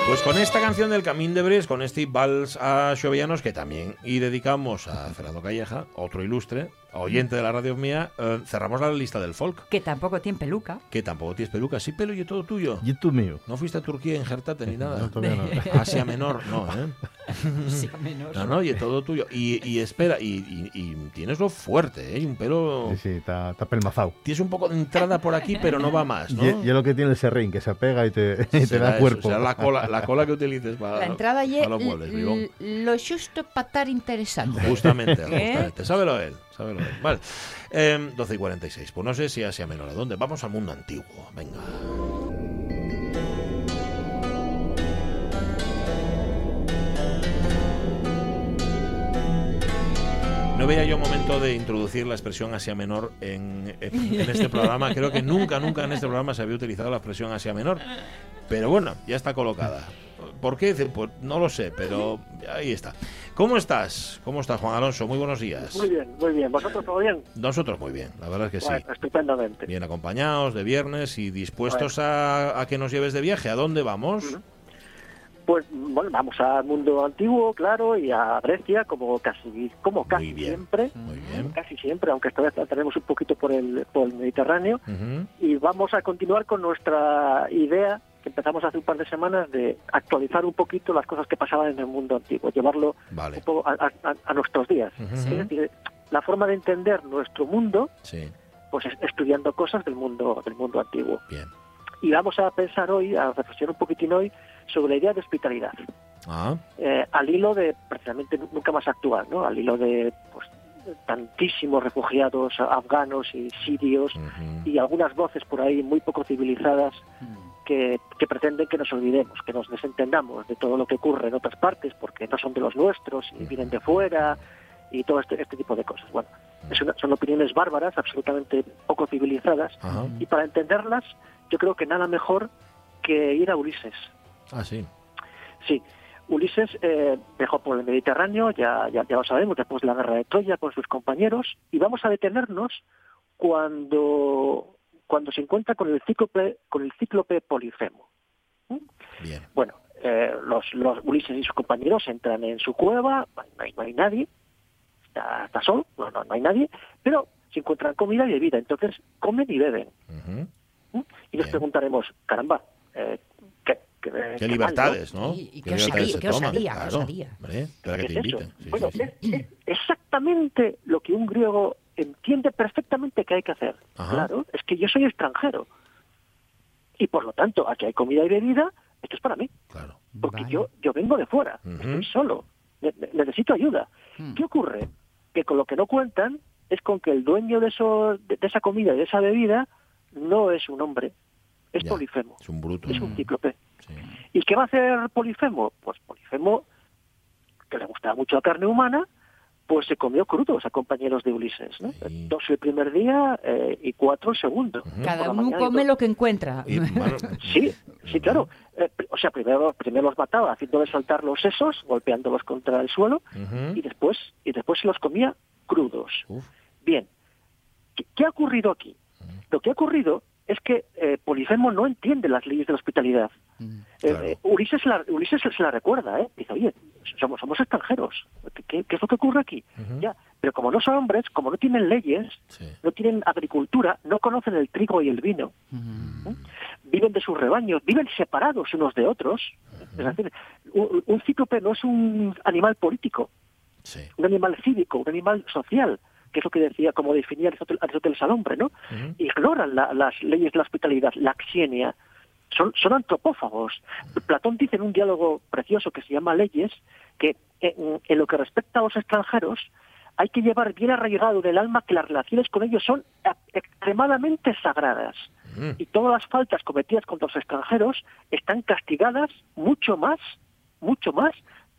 Pues con esta canción del Camín de Bres, con este vals a Xovellanos, que también y dedicamos a Fernando Calleja, otro ilustre, oyente de la radio mía, eh, cerramos la lista del folk. Que tampoco tiene peluca. Que tampoco tienes peluca, sí pelo y todo tuyo. Y tú mío. ¿No fuiste a Turquía a injertarte ni nada? No, todavía no. Asia Menor, no, ¿eh? Sí, menos. No, no, y todo tuyo. Y, y espera, y, y- y tienes lo fuerte, ¿eh? Y un pelo... Sí, sí, está, está pelmazado. Tienes un poco de entrada por aquí, pero no va más, ¿no? Y, y es lo que tiene el serrín, que se pega y te, y te Será da eso, cuerpo. será la cola, la cola que utilices para, La entrada y para los muebles, lo justo para estar interesante. Justamente, ¿Eh? justamente. Sábelo él, Eh, 12 y 46. Pues no sé si Asia Menor. ¿A dónde? Vamos al mundo antiguo. Venga. No veía yo momento de introducir la expresión Asia Menor en, en- en este programa. Creo que nunca, nunca en este programa se había utilizado la expresión Asia Menor. Pero bueno, ya está colocada. ¿Por qué? Pues no lo sé, pero ahí está. ¿Cómo estás? ¿Cómo estás, Juan Alonso? Muy buenos días. Muy bien, muy bien. ¿Vosotros todo bien? Nosotros muy bien, la verdad es que sí. Estupendamente. Bien acompañados de viernes y dispuestos a, a que nos lleves de viaje. ¿A dónde vamos? Pues bueno, vamos al mundo antiguo, claro, y a Grecia, como casi, como casi bien. siempre, Muy bien. casi siempre, aunque esta vez tenemos un poquito por el, por el Mediterráneo. Y vamos a continuar con nuestra idea que empezamos hace un par de semanas de actualizar un poquito las cosas que pasaban en el mundo antiguo, llevarlo Vale. un poco a, a- a nuestros días. Es decir, la forma de entender nuestro mundo, Sí, pues es estudiando cosas del mundo, del mundo antiguo. bien. Y vamos a pensar hoy, a reflexionar un poquitín hoy sobre la idea de hospitalidad, Ah, eh, al hilo de, precisamente nunca más actual, ¿no? Al hilo de pues, tantísimos refugiados afganos y sirios y algunas voces por ahí muy poco civilizadas Mm. Que, que pretenden que nos olvidemos, que nos desentendamos de todo lo que ocurre en otras partes porque no son de los nuestros y vienen de fuera y todo este, este tipo de cosas. Bueno, es una- son opiniones bárbaras, absolutamente poco civilizadas Ajá. y para entenderlas yo creo que nada mejor que ir a Ulises. Ah, sí. Sí, Ulises eh, viajó por el Mediterráneo, ya, ya, ya lo sabemos, después de la guerra de Troya con sus compañeros, y vamos a detenernos cuando, cuando se encuentra con el cíclope, con el cíclope Polifemo. Bien. Bueno, eh, los, los Ulises y sus compañeros entran en su cueva, no hay, no hay nadie, está, está solo, no, no, no hay nadie, pero se encuentran comida y bebida, entonces comen y beben. ¿Mm? Y nos Bien. preguntaremos, caramba, eh, ¿qué, qué- qué mal, Qué ¿no? libertades, ¿no? Y- y Qué qué libertades osadía, se qué toman, osadía, qué claro. osadía. Hombre, espera que ¿Qué te es eso? inviten. Sí, bueno, sí, sí. es, es exactamente lo que un griego entiende perfectamente que hay que hacer. Ajá. Claro, es que yo soy extranjero. Y por lo tanto, aquí hay comida y bebida, esto es para mí. Claro. Porque Vale. yo, yo vengo de fuera, Ujú. estoy solo, ne- ne- necesito ayuda. Hmm. ¿Qué ocurre? Que con lo que no cuentan es con que el dueño de, eso, de, de esa comida y de esa bebida no es un hombre, es Ya. Polifemo, Es un bruto. es un cíclope. Sí. ¿Y qué va a hacer Polifemo? Pues Polifemo, que le gustaba mucho la carne humana, pues se comió crudos a compañeros de Ulises. ¿no? Sí. Dos el primer día eh, y cuatro el segundo. Cada uno come lo que encuentra. Y, bueno, Sí, sí, claro. Eh, o sea, primero, primero los mataba haciéndoles saltar los sesos, golpeándolos contra el suelo, y después, y después se los comía crudos. Uf. Bien, ¿qué, qué ha ocurrido aquí? Lo que ha ocurrido es que eh, Polifemo no entiende las leyes de la hospitalidad. Eh, Claro. eh, Ulises, la, Ulises se la recuerda, ¿eh? Dice, oye, somos, somos extranjeros. ¿Qué, es lo que ocurre aquí? Ya, pero como no son hombres, como no tienen leyes, Sí. no tienen agricultura, no conocen el trigo y el vino, ¿eh? viven de sus rebaños, viven separados unos de otros. Es decir, un, un cíclope no es un animal político, Sí. un animal cívico, un animal social, que es lo que decía, como definía Aristóteles, al hombre, ¿no? Ignoran la- las leyes de la hospitalidad, la axienia, son, son antropófagos. Platón dice en un diálogo precioso que se llama Leyes que en, en lo que respecta a los extranjeros hay que llevar bien arraigado en el alma que las relaciones con ellos son extremadamente sagradas y todas las faltas cometidas contra los extranjeros están castigadas mucho más, mucho más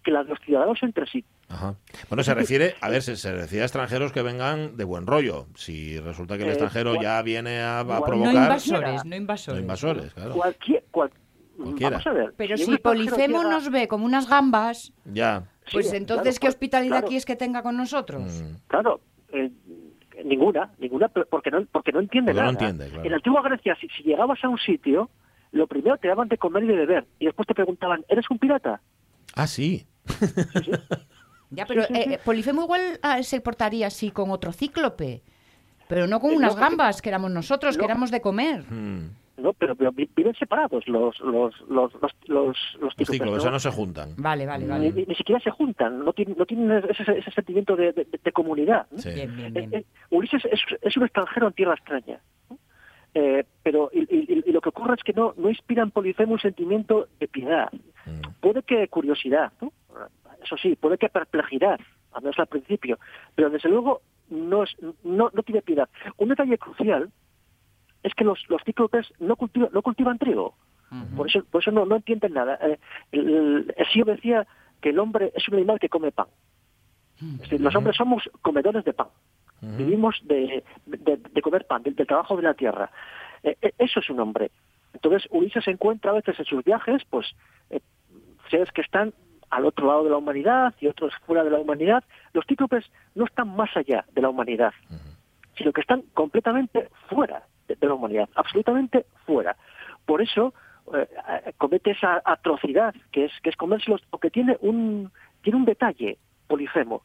que las de los ciudadanos entre sí. Ajá. Bueno, se refiere, a ver, se, se refiere a extranjeros que vengan de buen rollo. Si resulta que el Eh, extranjero cual- ya viene a, a cual- No provocar... invasores, no No invasores. invasores, claro. Cualquier, cual- Cualquiera. Vamos a ver. Pero si Polifemo llega- nos ve como unas gambas, Ya. pues Sí, entonces, claro, ¿qué hospitalidad claro. quieres que tenga con nosotros? Mm. Claro, eh, ninguna, ninguna, pero porque no, porque no entiende Porque no nada. entiende, claro. En la antigua Grecia, si, si llegabas a un sitio, lo primero te daban de comer y de beber, y después te preguntaban, ¿eres un pirata? Ah, sí. Ya, pero sí, sí. eh, Polifemo igual ah, se portaría así con otro cíclope, pero no con Eh, unas no, gambas que éramos nosotros, que éramos de comer. Mm. No, pero, pero vi- viven separados los los los los los, los Los cíclopes, ciclos, ¿no? o sea, no se juntan. Vale, vale, Ni, vale. ni- ni siquiera se juntan, no tienen, no tienen ese, ese sentimiento de, de- de comunidad. ¿no? Sí. Bien, bien, Eh, bien. eh, Ulises es, es un extranjero en tierra extraña. Eh, pero y, y- y lo que ocurre es que no, no inspira en Polifemo un sentimiento de piedad. Mm. Puede que curiosidad, ¿no? eso sí, puede que perplejidad, al menos al principio, pero desde luego no, es, no, no tiene piedad. Un detalle crucial es que los, los cíclopes no cultivan, no cultivan trigo. Por eso, por eso no, no entienden nada. Eh, el, el decía que el hombre es un animal que come pan. Es decir, los hombres somos comedores de pan. Vivimos de, de- de comer pan, del, del trabajo de la tierra. Eh, eh, eso es un hombre. Entonces, Ulises se encuentra a veces en sus viajes, pues, eh, seres que están al otro lado de la humanidad y otros fuera de la humanidad. Los cíclopes no están más allá de la humanidad, sino que están completamente fuera de, de la humanidad, absolutamente fuera. Por eso eh, comete esa atrocidad que es que es comérselos, porque tiene un tiene un detalle Polifemo,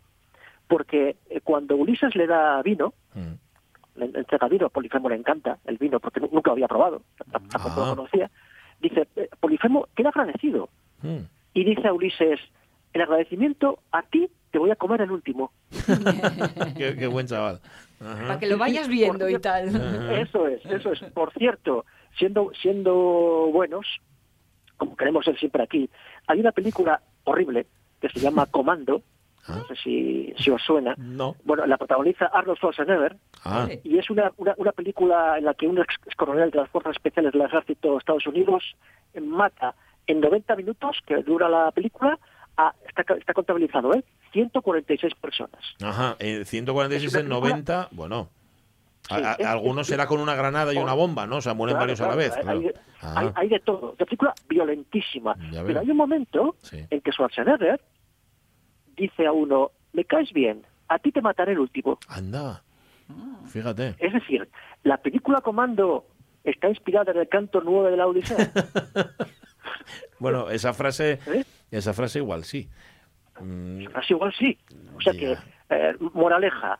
porque eh, cuando Ulises le da vino, Mm. le entrega vino, a Polifemo le encanta el vino porque nu- nunca lo había probado, tampoco Ah. lo conocía, dice, eh, Polifemo queda agradecido Mm. y dice a Ulises, el agradecimiento a ti te voy a comer el último. Qué, qué buen chaval. Ajá. Para que lo vayas viendo y tal. Eso es, eso es. Por cierto, siendo, siendo buenos, como queremos ser siempre aquí, hay una película horrible que se llama Comando, no sé si, si os suena. No. Bueno, la protagoniza Arnold Schwarzenegger, Ah, y es una, una, una película en la que un ex coronel de las Fuerzas Especiales del Ejército de Estados Unidos mata en 90 minutos, que dura la película, a, está, está contabilizado, ¿eh? 146 personas. ajá. Eh, 146 Es una en película- 90, bueno. A- Sí, a- es- algunos será con una granada y una bomba, ¿no? O sea, mueren Claro, varios a la vez. hay- claro. Hay, Ah, hay- hay de todo. Una película violentísima. Pero hay un momento Sí. en que Schwarzenegger dice a uno, me caes bien, a ti te mataré el último. Anda. Fíjate. Es decir, la película Comando está inspirada en el canto 9 de la Odisea. Bueno, esa frase, ¿Eh? esa frase igual sí. Mm, Así igual sí. O sea que, eh, moraleja,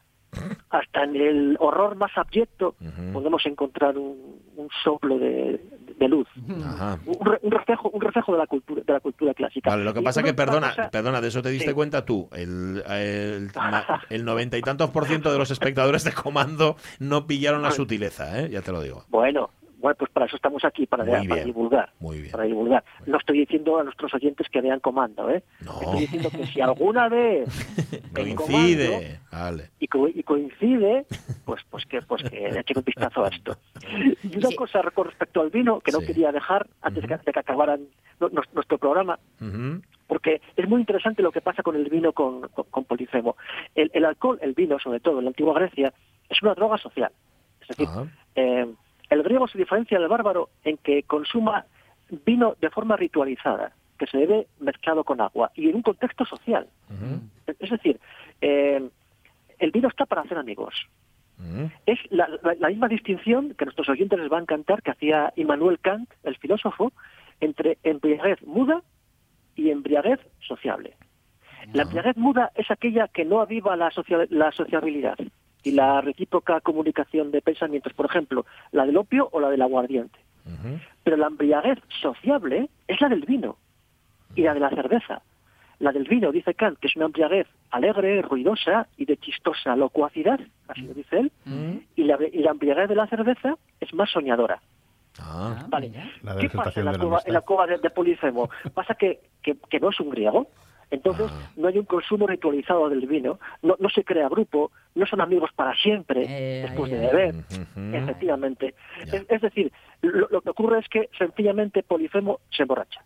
hasta en el horror más abyecto podemos encontrar un, un soplo de, de luz. Ajá. Un, un reflejo un reflejo de la cultura de la cultura clásica. Vale, lo que Y pasa una que, perdona, cosa- perdona, de eso te diste Sí. cuenta tú. El, el, na- el noventa y tantos por ciento de los espectadores de comando no pillaron la sutileza, ¿eh? Ya te lo digo. Bueno, bueno, pues para eso estamos aquí, para, Muy para bien, divulgar. muy bien. Para divulgar. No estoy diciendo a nuestros oyentes que vean comando, ¿eh? No. Estoy diciendo que si alguna vez Coincide. Vale. y, co- y coincide, pues pues que pues que le echen un vistazo a esto. Y una Sí. cosa con respecto al vino que no Sí. quería dejar antes de que- de que acabaran nu- nu- nuestro programa, porque es muy interesante lo que pasa con el vino con, con, con Polifemo. El, el alcohol, el vino, sobre todo en la antigua Grecia, es una droga social. Es decir, eh, el griego se diferencia del bárbaro en que consuma vino de forma ritualizada, que se bebe mezclado con agua y en un contexto social. Es decir, eh, el vino está para hacer amigos. Es la, la- la misma distinción que a nuestros oyentes les va a encantar que hacía Immanuel Kant, el filósofo, entre embriaguez muda y embriaguez sociable. La embriaguez muda es aquella que no aviva la, socia- la sociabilidad y la recíproca comunicación de pensamientos, por ejemplo, la del opio o la del aguardiente. Ujú. Pero la embriaguez sociable es la del vino y la de la cerveza. La del vino, dice Kant, que es una embriaguez alegre, ruidosa y de chistosa locuacidad, así lo dice él, y, la, y la embriaguez de la cerveza es más soñadora. Ah, Vale. La ¿Qué pasa en la, cueva, amistad. en la cueva de, de Polifemo? Pasa que, que, que no es un griego. Entonces, Ah. no hay un consumo ritualizado del vino, no, no se crea grupo, no son amigos para siempre Eh, después de beber. Efectivamente. Es, es decir, lo, lo que ocurre es que sencillamente Polifemo se emborracha.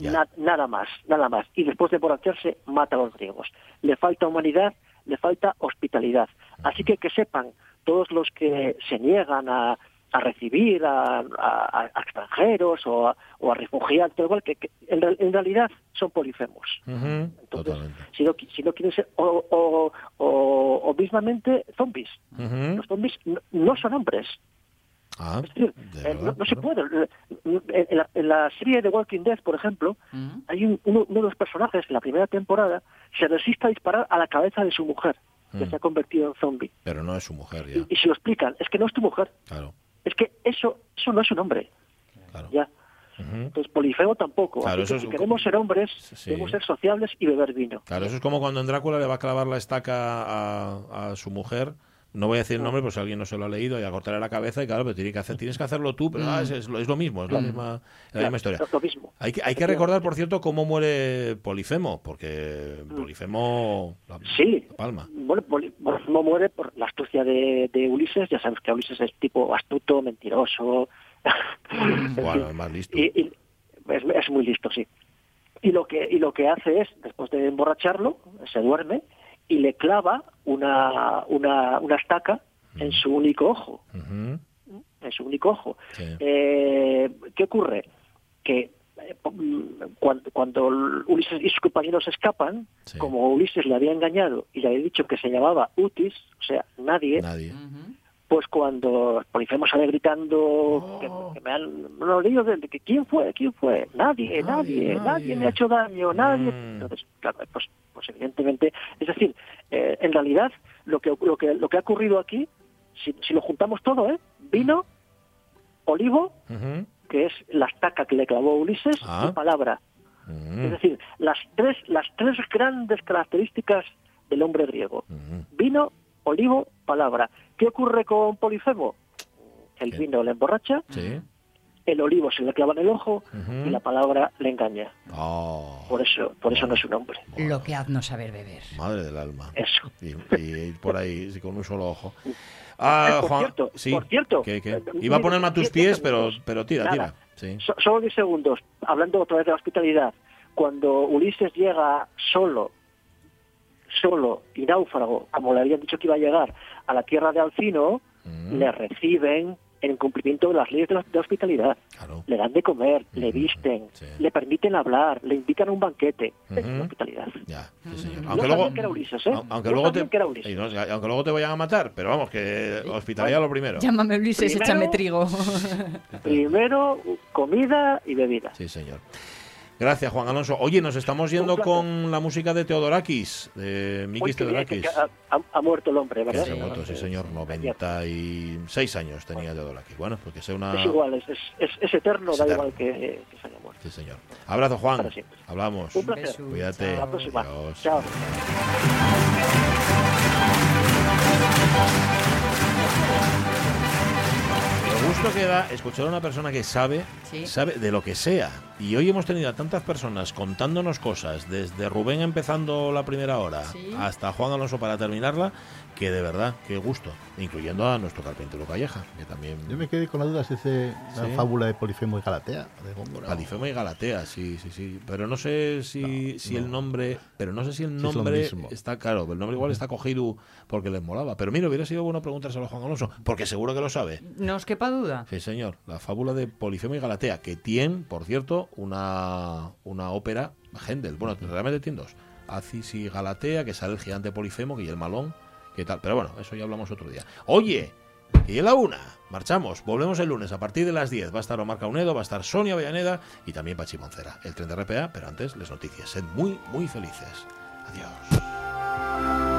Na- nada más, nada más. Y después de emborracharse, mata a los griegos. Le falta humanidad, le falta hospitalidad. Así que que sepan todos los que se niegan a, a recibir a, a- a extranjeros o a, o a refugiados, todo igual, que, que en, en realidad son polifemos. Entonces, Totalmente. si no, si no quieren ser, o, o, o, o mismamente zombies. Los zombies no, no son hombres. Ah, Es decir, de eh, no, se puede. En, en la, en la serie de Walking Dead, por ejemplo, hay un- uno, uno de los personajes en la primera temporada se resiste a disparar a la cabeza de su mujer, que se ha convertido en zombie. Pero no es su mujer ya. Y, y se lo explican, es que no es tu mujer, Claro, es que eso eso no es un hombre. claro. Ya. Entonces, Polifemo tampoco. Claro, Así que eso si es- queremos ser hombres, Sí. debemos ser sociables y beber vino. Claro, eso es como cuando en Drácula le va a clavar la estaca a, a su mujer. No voy a decir el nombre, pues si alguien no se lo ha leído, y a cortarle la cabeza, y claro, pero tiene que hacer, tienes que hacerlo tú, pero ah, es, es lo, es lo mismo, es la misma, es la misma historia. Lo, lo mismo. Hay que, hay que recordar, por cierto, cómo muere Polifemo, porque Polifemo la, Sí. la palma. Bueno, Poli- Polifemo muere por la astucia de, de Ulises. Ya sabes que Ulises es tipo astuto, mentiroso. En Bueno, más listo. Y, y es, es muy listo, sí. Y lo que y lo que hace es, después de emborracharlo, se duerme y le clava una, una, una estaca en su único ojo. En su único ojo. Sí. Eh, ¿Qué ocurre? Que eh, cuando, cuando Ulises y sus compañeros escapan, Sí. como Ulises le había engañado y le había dicho que se llamaba Utis, o sea, nadie, Nadie. pues cuando Polifemo sale gritando que, que me han no, leído de, de que quién fue, quién fue, nadie, nadie, nadie, me ha hecho daño, nadie. Mm. Entonces, claro, pues, pues evidentemente, es decir, eh, en realidad lo que lo que lo que ha ocurrido aquí, si, si lo juntamos todo, ¿eh? Vino, olivo, que es la estaca que le clavó Ulises, Ah. y palabra. Ujú. Es decir, las tres las tres grandes características del hombre griego. Vino, olivo, palabra. ¿Qué ocurre con Polifemo? El ¿Qué? vino le emborracha, Sí. El olivo se le clava en el ojo Ujú. y la palabra le engaña. Oh, Por eso, por eso no es un hombre. Lo que haz no saber beber. madre del alma. Eso. Y, y por ahí, con un solo ojo. Ah, por Juan, cierto, sí, por cierto, ¿qué, qué? eh, Iba a ponerme a tus diez pies, pero, segundos. pero tira, Nada. tira. Sí. So- solo 10 segundos. Hablando otra vez de la hospitalidad. Cuando Ulises llega solo, solo y náufrago, como le habían dicho que iba a llegar a la tierra de Alcino, Mm, le reciben en cumplimiento de las leyes de la, de hospitalidad. claro. Le dan de comer, le Ujú, visten, sí. le permiten hablar, le invitan a un banquete. Es Ujú. la hospitalidad. Ya, sí, señor. Aunque luego, que era Ulises, ¿eh? au- aunque No luego te, que era Ulises. y no, aunque luego te vayan a matar, pero vamos, que hospitalidad lo primero. Llámame Ulises, Primero- échame trigo. Primero, comida y bebida. Sí, señor. Gracias, Juan Alonso. Oye, nos estamos yendo con la música de Teodorakis, de Mikis que- Teodorakis. que ha, ha- ha muerto el hombre, Que ¿verdad? se ha muerto, sí, señor. 96 años tenía Teodorakis. Bueno, pues que sea una... Es igual, es, es, es, es eterno, Es da eterno. igual que, que se haya muerto. Sí, señor. Abrazo, Juan. Para siempre. Hablamos. Un placer. Cuídate. Hasta la próxima. Adiós. Chao. Gusto que da escuchar a una persona que sabe, Sí. sabe de lo que sea. Y hoy hemos tenido a tantas personas contándonos cosas, desde Rubén empezando la primera hora Sí. hasta Juan Alonso para terminarla, que de verdad, qué gusto. Incluyendo a nuestro carpintero Calleja, que también... Yo me quedé con la duda si es la Sí. fábula de Polifemo y Galatea. de Góngora. Palifemo y Galatea, sí, sí, sí. Pero no sé si, si el nombre. Pero no sé si el Si es lo nombre está claro. El nombre igual está cogido porque les molaba. Pero mira, hubiera sido bueno preguntárselo a Juan Alonso, porque seguro que lo sabe. No os quepa duda. Sí, señor. La fábula de Polifemo y Galatea, que tiene, por cierto, una, una ópera Händel. Bueno, realmente tiene dos. Acis y Galatea, que sale el gigante Polifemo, que y el malón, qué tal. Pero bueno, eso ya hablamos otro día. Oye, y la una, marchamos, volvemos el lunes a partir de las 10. Va a estar Omar Caunedo, va a estar Sonia Avellaneda y también Pachi Poncera. El tren de RPA, pero antes les noticias. Sed muy, muy felices. Adiós.